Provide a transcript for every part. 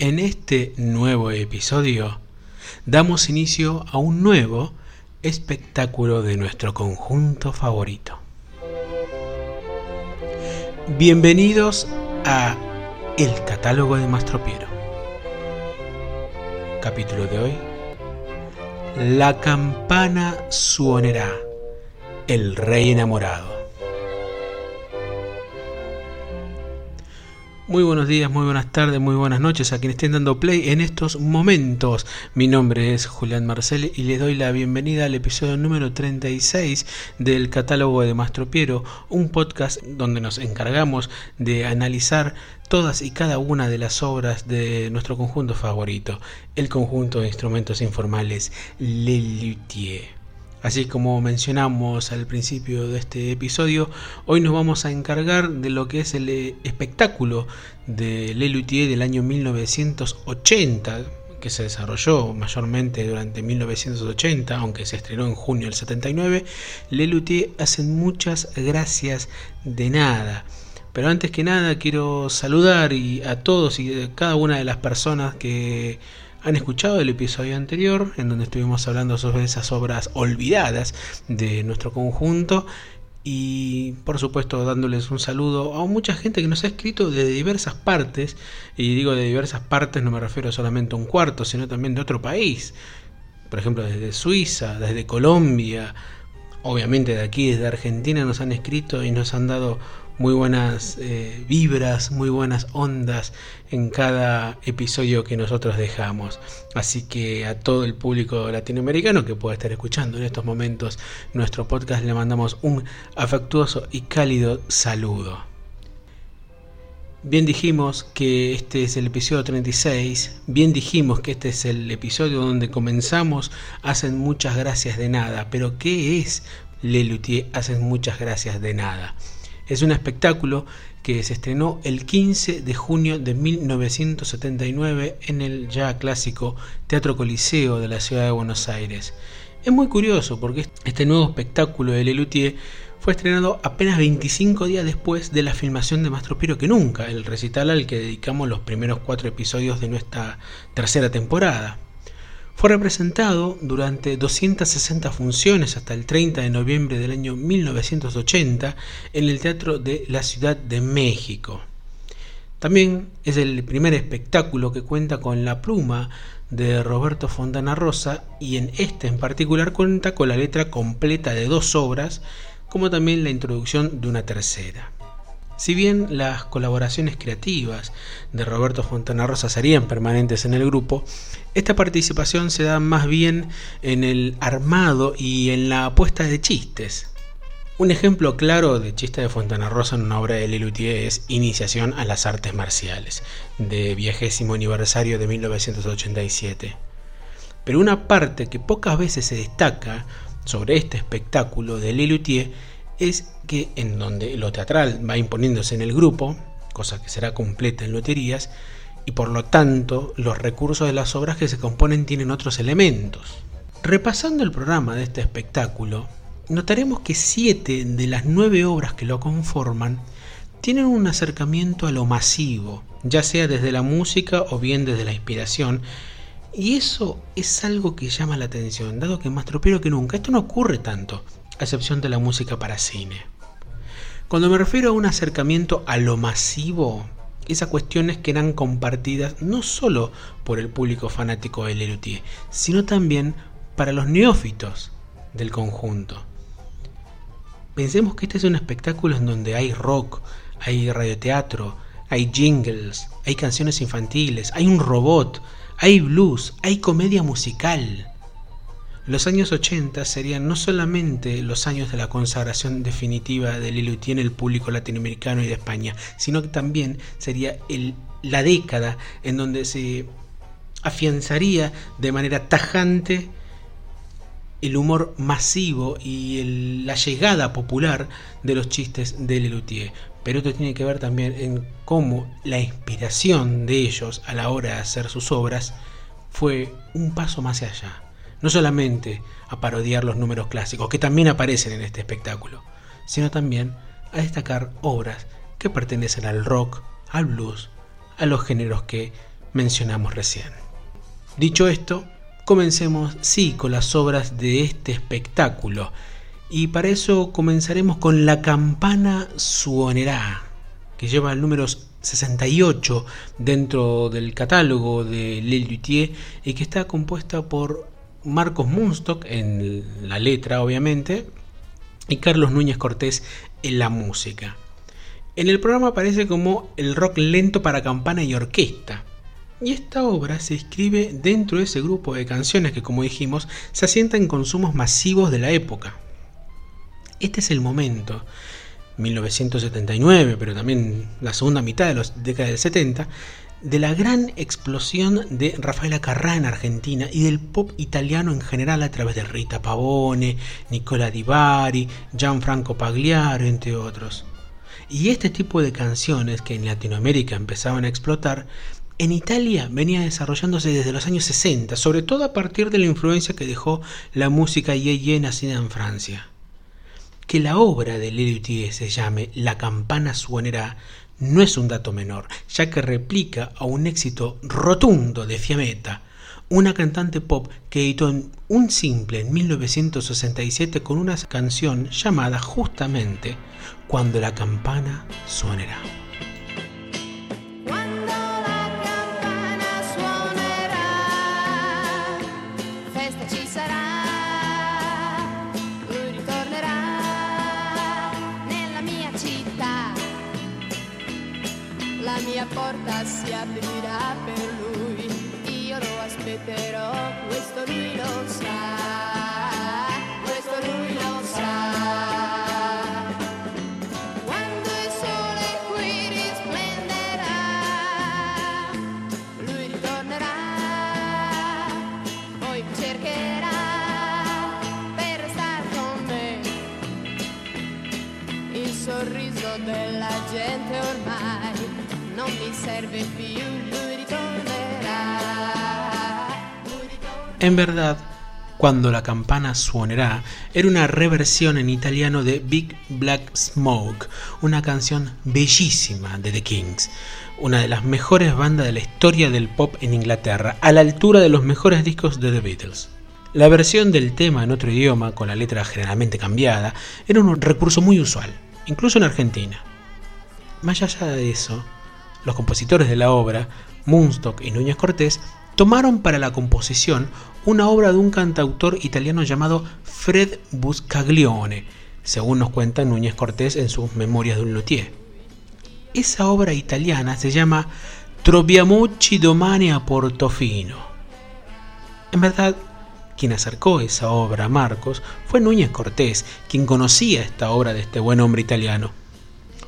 En este nuevo episodio damos inicio a un nuevo espectáculo de nuestro conjunto favorito. Bienvenidos a El catálogo de Mastropiero. Capítulo de hoy. La campana suonerá. El rey enamorado. Muy buenos días, muy buenas tardes, muy buenas noches a quienes estén dando play en estos momentos. Mi nombre es Julián Marcel y les doy la bienvenida al episodio número 36 del catálogo de Mastro Piero, un podcast donde nos encargamos de analizar todas y cada una de las obras de nuestro conjunto favorito, el conjunto de instrumentos informales Le Luthier. Así como mencionamos al principio de este episodio, hoy nos vamos a encargar de lo que es el eh, espectáculo de Lelutier del año 1980, que se desarrolló mayormente durante 1980, aunque se estrenó en junio del 79. Lelutier hacen muchas gracias de nada. Pero antes que nada quiero saludar a todos y a cada una de las personas que han escuchado el episodio anterior en donde estuvimos hablando sobre esas obras olvidadas de nuestro conjunto y por supuesto dándoles un saludo a mucha gente que nos ha escrito de diversas partes y digo de diversas partes no me refiero solamente a un cuarto sino también de otro país. Por ejemplo desde Suiza desde Colombia obviamente de aquí desde Argentina nos han escrito y nos han dado muy buenas eh, vibras, muy buenas ondas en cada episodio que nosotros dejamos. Así que a todo el público latinoamericano que pueda estar escuchando en estos momentos nuestro podcast le mandamos un afectuoso y cálido saludo. Bien dijimos que este es el episodio 36, bien dijimos que este es el episodio donde comenzamos Hacen muchas gracias de nada, pero ¿qué es Le Hacen muchas gracias de nada? Es un espectáculo que se estrenó el 15 de junio de 1979 en el ya clásico Teatro Coliseo de la ciudad de Buenos Aires. Es muy curioso porque este nuevo espectáculo de Lelutier fue estrenado apenas 25 días después de la filmación de Mastro Piro que nunca, el recital al que dedicamos los primeros cuatro episodios de nuestra tercera temporada. Fue representado durante 260 funciones hasta el 30 de noviembre del año 1980 en el Teatro de la Ciudad de México. También es el primer espectáculo que cuenta con la pluma de Roberto Fontana Rosa y en este en particular cuenta con la letra completa de dos obras, como también la introducción de una tercera. Si bien las colaboraciones creativas de Roberto Fontana Rosa serían permanentes en el grupo, esta participación se da más bien en el armado y en la apuesta de chistes. Un ejemplo claro de chiste de Fontana Rosa en una obra de Lelutier es Iniciación a las Artes Marciales, de viagésimo aniversario de 1987. Pero una parte que pocas veces se destaca sobre este espectáculo de Lelutier es que en donde lo teatral va imponiéndose en el grupo, cosa que será completa en loterías, y por lo tanto los recursos de las obras que se componen tienen otros elementos. Repasando el programa de este espectáculo, notaremos que siete de las nueve obras que lo conforman tienen un acercamiento a lo masivo, ya sea desde la música o bien desde la inspiración, y eso es algo que llama la atención, dado que más tropero que nunca, esto no ocurre tanto, a excepción de la música para cine. Cuando me refiero a un acercamiento a lo masivo, esas cuestiones que eran compartidas no solo por el público fanático de Lelutier, sino también para los neófitos del conjunto. Pensemos que este es un espectáculo en donde hay rock, hay radioteatro, hay jingles, hay canciones infantiles, hay un robot, hay blues, hay comedia musical. Los años 80 serían no solamente los años de la consagración definitiva de Lelutier en el público latinoamericano y de España, sino que también sería la década en donde se afianzaría de manera tajante el humor masivo y la llegada popular de los chistes de Lelutier. Pero esto tiene que ver también en cómo la inspiración de ellos a la hora de hacer sus obras fue un paso más allá no solamente a parodiar los números clásicos, que también aparecen en este espectáculo, sino también a destacar obras que pertenecen al rock, al blues, a los géneros que mencionamos recién. Dicho esto, comencemos sí con las obras de este espectáculo y para eso comenzaremos con La campana suonerá, que lleva el número 68 dentro del catálogo de Luthier y que está compuesta por Marcos Munstock en la letra, obviamente, y Carlos Núñez Cortés en la música. En el programa aparece como el rock lento para campana y orquesta. Y esta obra se escribe dentro de ese grupo de canciones que, como dijimos, se asienta en consumos masivos de la época. Este es el momento 1979, pero también la segunda mitad de los décadas del 70, de la gran explosión de Rafaela Carrà en Argentina y del pop italiano en general a través de Rita Pavone, Nicola Di Bari, Gianfranco Pagliaro, entre otros. Y este tipo de canciones que en Latinoamérica empezaban a explotar, en Italia venía desarrollándose desde los años 60, sobre todo a partir de la influencia que dejó la música yeye nacida en Francia. Que la obra de Lelutier se llame La campana suonera no es un dato menor, ya que replica a un éxito rotundo de Fiametta, una cantante pop que editó un simple en 1967 con una canción llamada justamente Cuando la campana suonera. Sorriso della gente ormai non mi serve più, En verdad, cuando la campana suonerá, era una reversión en italiano de Big Black Smoke, una canción bellísima de The Kings, una de las mejores bandas de la historia del pop en Inglaterra, a la altura de los mejores discos de The Beatles. La versión del tema en otro idioma, con la letra generalmente cambiada, era un recurso muy usual, incluso en Argentina. Más allá de eso, los compositores de la obra, Munstock y Núñez Cortés, tomaron para la composición una obra de un cantautor italiano llamado Fred Buscaglione, según nos cuenta Núñez Cortés en sus Memorias de un luthier. Esa obra italiana se llama Troviamoci domani a Portofino. En verdad, quien acercó esa obra a Marcos fue Núñez Cortés, quien conocía esta obra de este buen hombre italiano.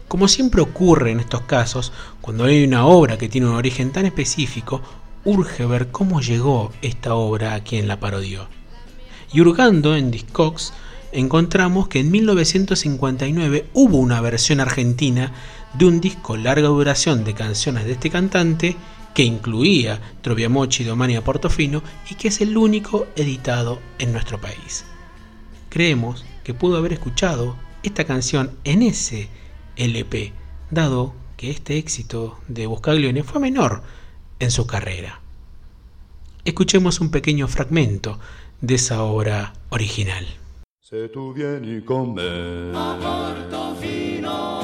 Como siempre ocurre en estos casos, cuando hay una obra que tiene un origen tan específico, urge ver cómo llegó esta obra a quien la parodió. Y hurgando en Discogs, encontramos que en 1959 hubo una versión argentina de un disco larga duración de canciones de este cantante que incluía Troviamochi y Domani Portofino y que es el único editado en nuestro país. Creemos que pudo haber escuchado esta canción en ese LP, dado que este éxito de Buscaglione fue menor en su carrera. Escuchemos un pequeño fragmento de esa obra original. Se tu vieni con me a Portofino,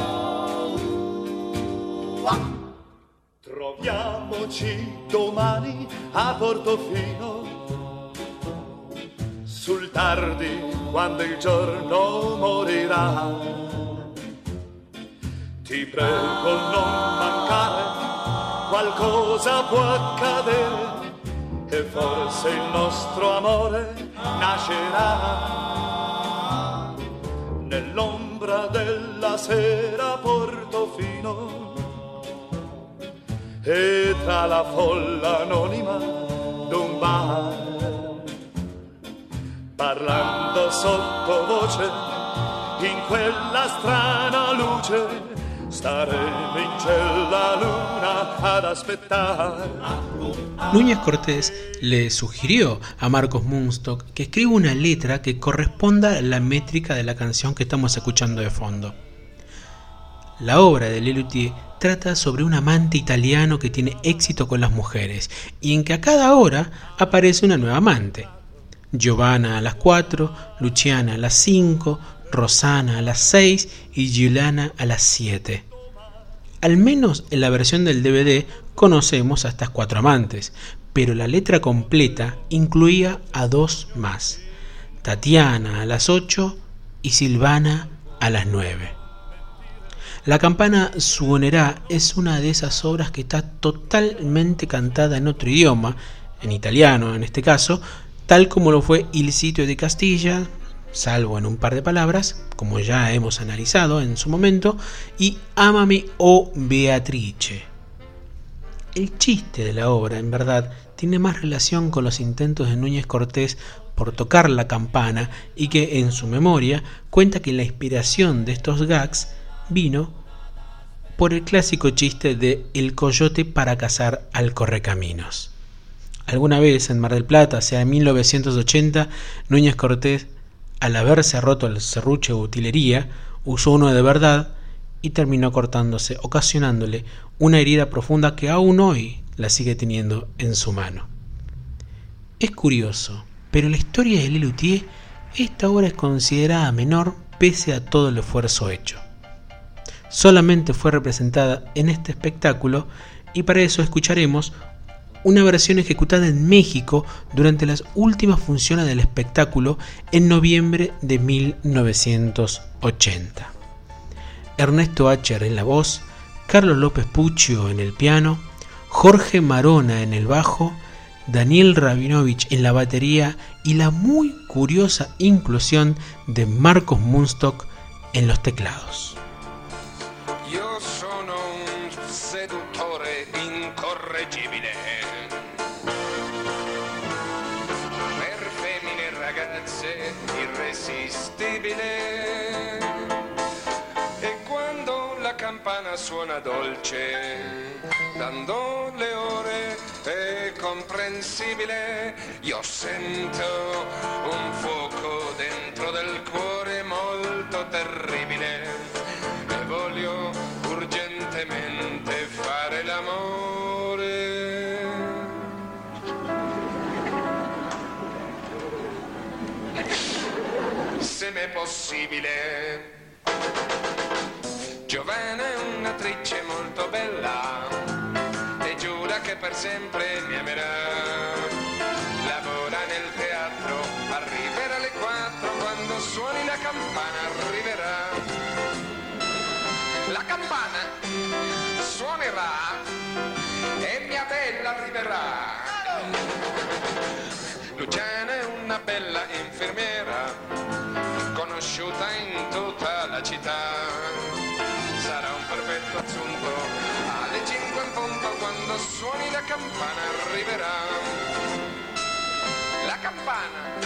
troviamoci domani a Portofino, sul tardi quando il giorno morirà. Ti prego non mancare, qualcosa può accadere e forse il nostro amore nascerà nell'ombra della sera Portofino e tra la folla anonima d'un bar parlando sottovoce in quella strana luce Núñez Cortés le sugirió a Marcos Munstock que escriba una letra que corresponda a la métrica de la canción que estamos escuchando de fondo. La obra de Lelutier trata sobre un amante italiano que tiene éxito con las mujeres y en que a cada hora aparece una nueva amante. Giovanna a las 4, Luciana a las 5, Rosana a las 6 y Giuliana a las 7. Al menos en la versión del DVD conocemos a estas cuatro amantes, pero la letra completa incluía a dos más, Tatiana a las 8 y Silvana a las 9. La campana Suonerá es una de esas obras que está totalmente cantada en otro idioma, en italiano en este caso, tal como lo fue Il sitio de Castilla, salvo en un par de palabras, como ya hemos analizado en su momento, y Amame o Beatrice. El chiste de la obra, en verdad, tiene más relación con los intentos de Núñez Cortés por tocar la campana y que en su memoria cuenta que la inspiración de estos gags vino por el clásico chiste de el coyote para cazar al correcaminos. Alguna vez en Mar del Plata, sea en 1980, Núñez Cortés, al haberse roto el serrucho de utilería, usó uno de verdad y terminó cortándose, ocasionándole una herida profunda que aún hoy la sigue teniendo en su mano. Es curioso, pero la historia de Lelutier, esta obra es considerada menor pese a todo el esfuerzo hecho solamente fue representada en este espectáculo y para eso escucharemos una versión ejecutada en México durante las últimas funciones del espectáculo en noviembre de 1980. Ernesto Acher en la voz, Carlos López Puccio en el piano, Jorge Marona en el bajo, Daniel Rabinovich en la batería y la muy curiosa inclusión de Marcos Munstock en los teclados. Suona dolce, dando le ore è comprensibile, io sento un fuoco dentro del cuore molto terribile. E voglio Se m'è possibile. Giovanna è un'attrice molto bella e giura che per sempre mi amerà. Lavora nel teatro, arriverà alle quattro quando suoni la campana, arriverà. La campana suonerà e mia bella arriverà. Luciana è una bella infermiera, conosciuta in tutta la città sarà un perfetto assunto. Alle 5 in punto quando suoni la campana arriverà. La campana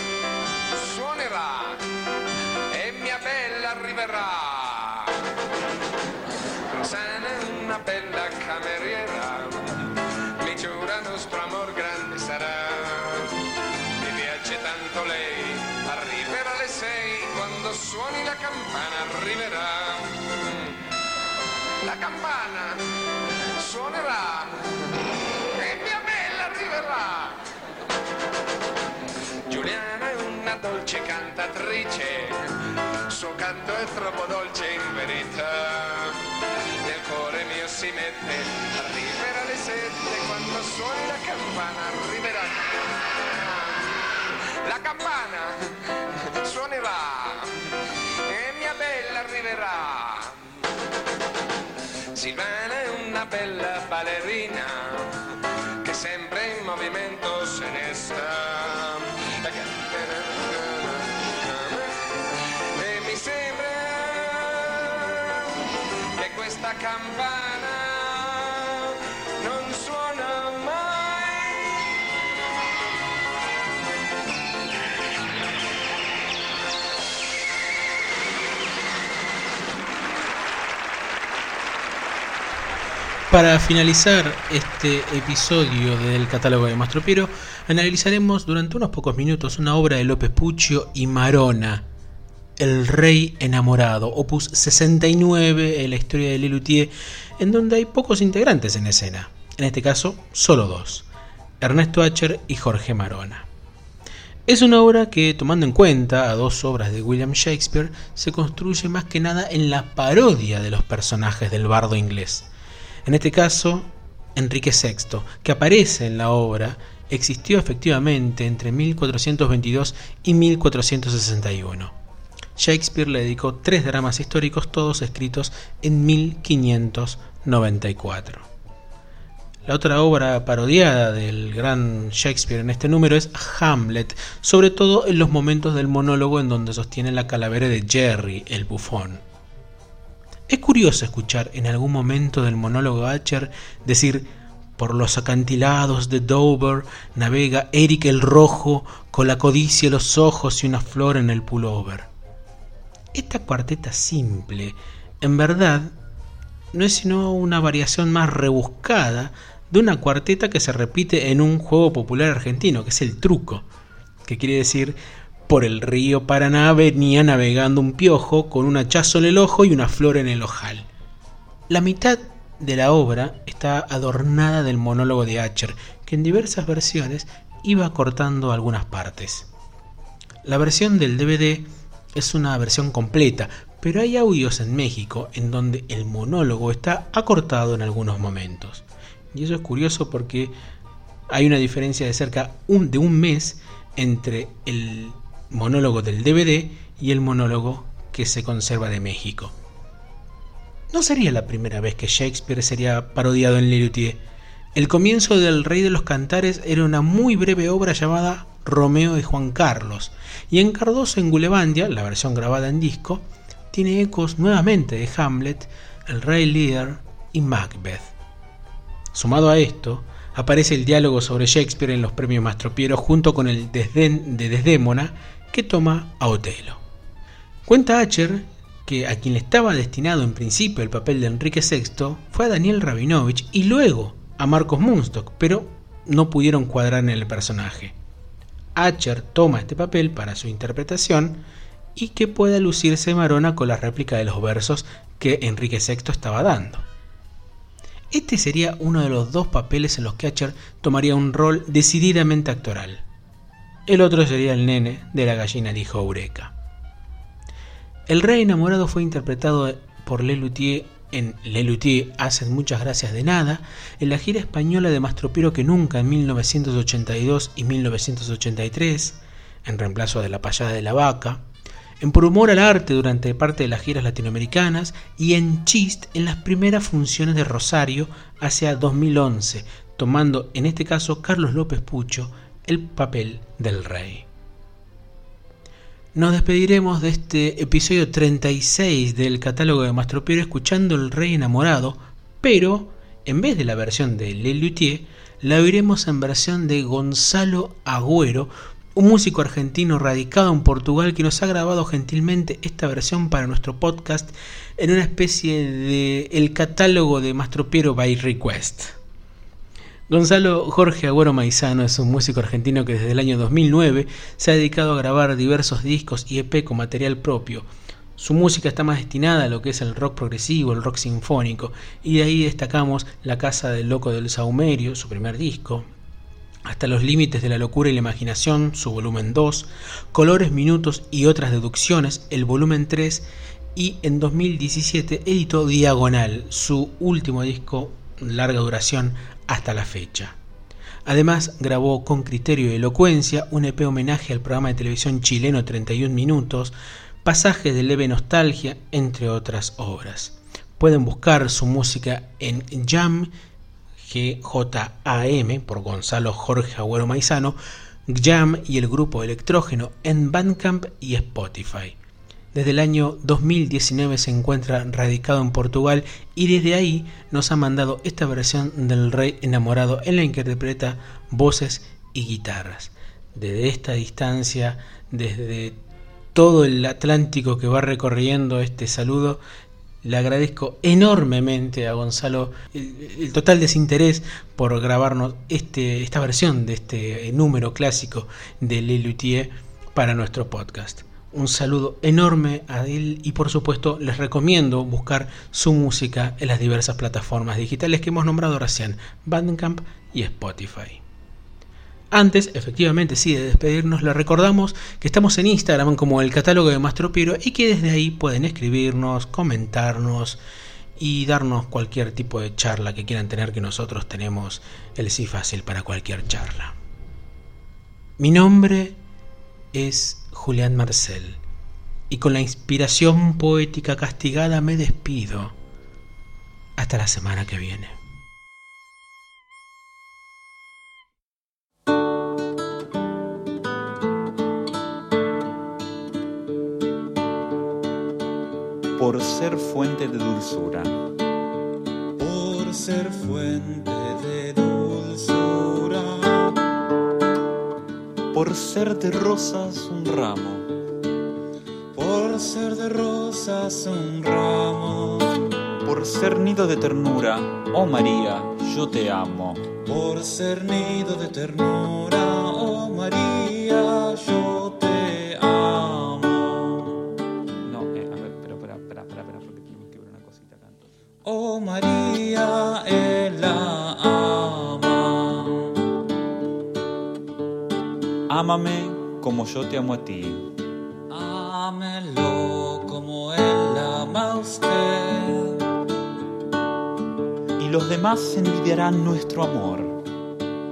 suonerà e mia bella arriverà. Rosana è una bella cameriera, suoni la campana arriverà la campana suonerà e mia bella arriverà. Giuliana è una dolce cantatrice, suo canto è troppo dolce in verità. Nel cuore mio si mette, arriverà alle sette quando suoni la campana, arriverà. La campana suonerà arriverà. Silvana è una bella ballerina che sempre in movimento se ne sta. E mi sembra che questa campana Para finalizar este episodio del catálogo de Mastro Piero, analizaremos durante unos pocos minutos una obra de López Puccio y Marona, El Rey Enamorado, opus 69 en la historia de Lelutier, en donde hay pocos integrantes en escena, en este caso solo dos, Ernesto Acher y Jorge Marona. Es una obra que, tomando en cuenta a dos obras de William Shakespeare, se construye más que nada en la parodia de los personajes del bardo inglés. En este caso, Enrique VI, que aparece en la obra, existió efectivamente entre 1422 y 1461 Shakespeare le dedicó tres dramas históricos, todos escritos en 1594. La otra obra parodiada del gran Shakespeare en este número es Hamlet, sobre todo en los momentos del monólogo en donde sostiene la calavera de Jerry, el bufón. Es curioso escuchar en algún momento del monólogo Acher decir por los acantilados de Dover navega Eric el Rojo con la codicia en los ojos y una flor en el pullover. Esta cuarteta simple, en verdad, no es sino una variación más rebuscada de una cuarteta que se repite en un juego popular argentino, que es el truco, que quiere decir por el río Paraná venía navegando un piojo con un hachazo en el ojo y una flor en el ojal. La mitad de la obra está adornada del monólogo de Acher, que en diversas versiones iba cortando algunas partes. La versión del DVD es una versión completa, pero hay audios en México en donde el monólogo está acortado en algunos momentos. Y eso es curioso porque hay una diferencia de cerca de un mes entre el monólogo del DVD y el monólogo que se conserva de México. No sería la primera vez que Shakespeare sería parodiado en Lelutier. El comienzo del Rey de los Cantares era una muy breve obra llamada Romeo y Juan Carlos, y en Cardoso en Gulebandia, la versión grabada en disco, tiene ecos nuevamente de Hamlet, El Rey Lear y Macbeth. Sumado a esto, aparece el diálogo sobre Shakespeare en los premios Mastropieros junto con el desdén de Desdémona que toma a Otelo. Cuenta Acher que a quien le estaba destinado en principio el papel de Enrique VI fue a Daniel Rabinovich y luego a Marcos Munstock, pero no pudieron cuadrar en el personaje. Acher toma este papel para su interpretación y que pueda lucirse Marona con la réplica de los versos que Enrique VI estaba dando. Este sería uno de los dos papeles en los que Acher tomaría un rol decididamente actoral. El otro sería el nene de la gallina dijo Eureka. El rey enamorado fue interpretado por Lelutier en Lelutier hacen muchas gracias de nada, en la gira española de Mastropiro que nunca en 1982 y 1983, en reemplazo de La payada de la vaca, en Por humor al arte durante parte de las giras latinoamericanas y en Chist en las primeras funciones de Rosario hacia 2011, tomando en este caso Carlos López Pucho el papel del rey. Nos despediremos de este episodio 36 del catálogo de Mastropiero escuchando El Rey Enamorado, pero en vez de la versión de Le Luthier, la oiremos en versión de Gonzalo Agüero, un músico argentino radicado en Portugal que nos ha grabado gentilmente esta versión para nuestro podcast en una especie de el catálogo de Mastropiero by Request. Gonzalo Jorge Agüero Maizano es un músico argentino que desde el año 2009 se ha dedicado a grabar diversos discos y EP con material propio. Su música está más destinada a lo que es el rock progresivo, el rock sinfónico, y de ahí destacamos La Casa del Loco del Saumerio, su primer disco, hasta los límites de la locura y la imaginación, su volumen 2, Colores, Minutos y otras deducciones, el volumen 3, y en 2017 editó Diagonal, su último disco larga duración hasta la fecha. Además, grabó con criterio y elocuencia un EP homenaje al programa de televisión chileno 31 Minutos, pasajes de leve nostalgia, entre otras obras. Pueden buscar su música en Jam, G-J-A-M, por Gonzalo Jorge Agüero Maizano, Jam y el grupo Electrógeno en Bandcamp y Spotify. Desde el año 2019 se encuentra radicado en Portugal y desde ahí nos ha mandado esta versión del Rey enamorado en la que interpreta voces y guitarras. Desde esta distancia, desde todo el Atlántico que va recorriendo este saludo, le agradezco enormemente a Gonzalo el, total desinterés por grabarnos este, esta versión de este número clásico de Le para nuestro podcast. Un saludo enorme a él y por supuesto les recomiendo buscar su música en las diversas plataformas digitales que hemos nombrado recién, Bandcamp y Spotify. Antes, efectivamente, sí, de despedirnos, les recordamos que estamos en Instagram como el catálogo de Mastro Piero y que desde ahí pueden escribirnos, comentarnos y darnos cualquier tipo de charla que quieran tener, que nosotros tenemos el sí fácil para cualquier charla. Mi nombre es Julián Marcel y con la inspiración poética castigada me despido. Hasta la semana que viene. por ser fuente de dulzura. Por ser fuente de dulzura. Por ser de rosas un ramo. Por ser de rosas un ramo. Por ser nido de ternura, oh María, yo te amo. Por ser nido de ternura, oh María, yo te amo. No, eh, a ver, pero espera, espera, espera, porque tenemos que ver una cosita acá. Oh María, él Ámame como yo te amo a ti. Ámelo como él ama a usted. Y los demás envidiarán nuestro amor.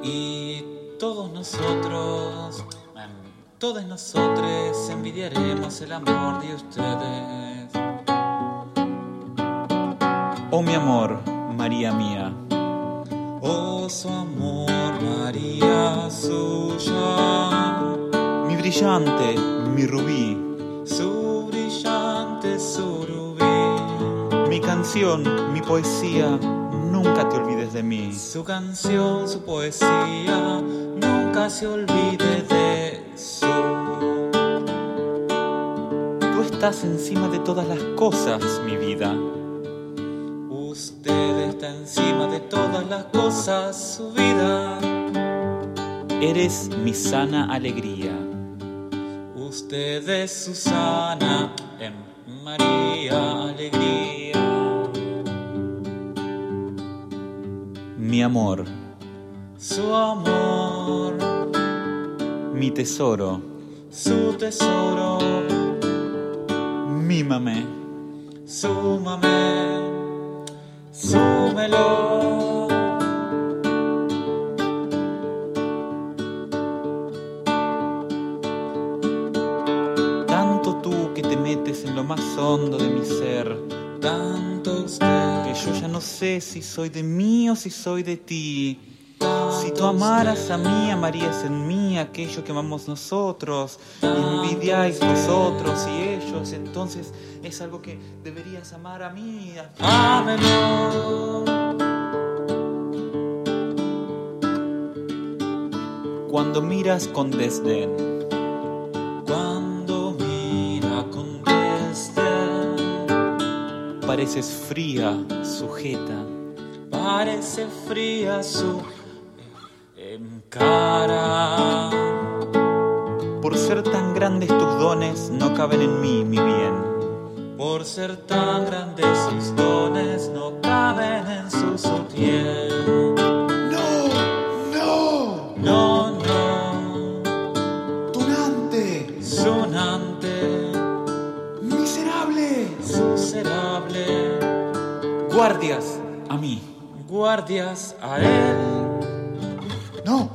Y todos nosotros, em, todos nosotros envidiaremos el amor de ustedes. Oh mi amor, María mía. Oh, su amor, María suya, brillante, mi rubí. su brillante surubí, Mi canción, mi poesía, nunca te olvides de mí. su canción, su poesía, nunca se olvide de su. Tú estás encima de todas las cosas, mi vida. Usted está encima de todas las cosas, su vida. Eres mi sana alegría. Es Susana en María Alegría. Mi amor, Su amor, mi tesoro. su tesoro, Mímame. súmame, súmelo. Hondo de mi ser. Tanto Que yo ya no sé si soy de mí o si soy de ti. Si tú amaras a mí, amarías en mí aquello que amamos nosotros. Envidiáis vosotros y ellos. Entonces es algo que deberías amar a mí. ámelo. Cuando miras con desdén, pareces fría, sujeta. parece fría su cara. Por ser tan grandes tus dones, no caben en mí, mi bien. Por ser tan grandes sus dones, no caben en su sutién. Guardias a mí. Guardias a él. No,